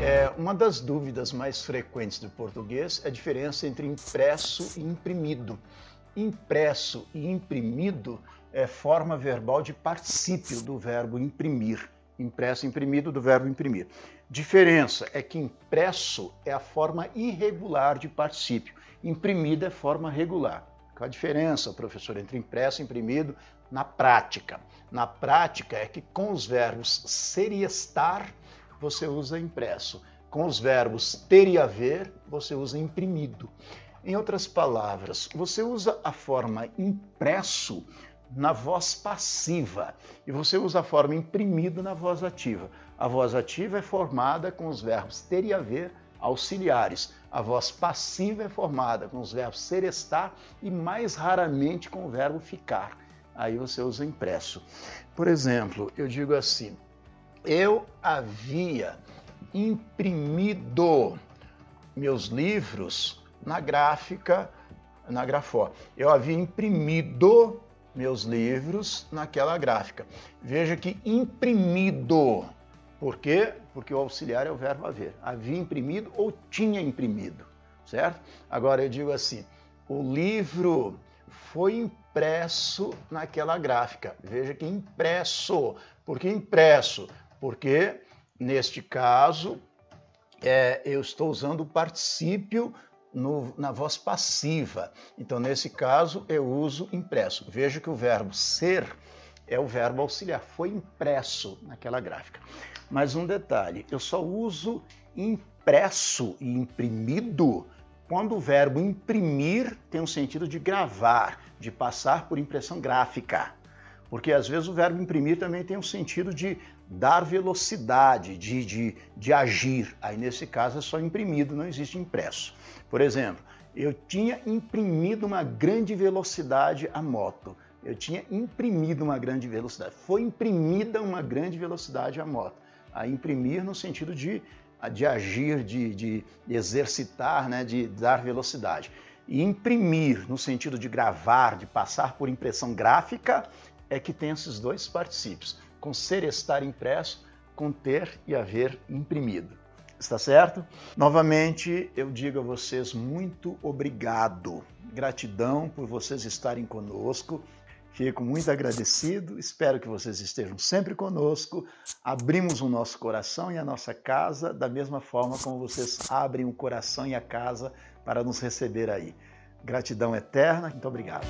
É, uma das dúvidas mais frequentes do português é a diferença entre impresso e imprimido. Impresso e imprimido é forma verbal de particípio do verbo imprimir. Impresso e imprimido do verbo imprimir. Diferença é que impresso é a forma irregular de particípio, imprimida é forma regular. Qual a diferença, professor, entre impresso e imprimido na prática? Na prática é que com os verbos ser e estar, você usa impresso. Com os verbos ter e haver, você usa imprimido. Em outras palavras, você usa a forma impresso na voz passiva e você usa a forma imprimido na voz ativa. A voz ativa é formada com os verbos ter e haver auxiliares. A voz passiva é formada com os verbos ser, estar e mais raramente com o verbo ficar. Aí você usa impresso. Por exemplo, eu digo assim: eu havia imprimido meus livros na gráfica, na Grafó. Eu havia imprimido meus livros naquela gráfica. Veja que imprimido por quê? Porque o auxiliar é o verbo haver. Havia imprimido ou tinha imprimido, certo? Agora eu digo assim: o livro foi impresso naquela gráfica. Veja que impresso. Por que impresso? Porque, neste caso, é, eu estou usando o particípio no, na voz passiva. Então, nesse caso, eu uso impresso. Veja que o verbo ser é o verbo auxiliar, foi impresso naquela gráfica. Mas um detalhe, eu só uso impresso e imprimido quando o verbo imprimir tem um sentido de gravar, de passar por impressão gráfica. Porque às vezes o verbo imprimir também tem um sentido de dar velocidade, de, de, de agir. Aí nesse caso é só imprimido, não existe impresso. Por exemplo, eu tinha imprimido uma grande velocidade à moto. Eu tinha imprimido uma grande velocidade. Foi imprimida uma grande velocidade à moto a imprimir no sentido de, de agir, de, de exercitar, né, de dar velocidade. E imprimir no sentido de gravar, de passar por impressão gráfica, é que tem esses dois particípios, com ser estar impresso, com ter e haver imprimido. Está certo? Novamente, eu digo a vocês muito obrigado. Gratidão por vocês estarem conosco. Fico muito agradecido, espero que vocês estejam sempre conosco. Abrimos o nosso coração e a nossa casa da mesma forma como vocês abrem o coração e a casa para nos receber aí. Gratidão eterna, muito obrigado.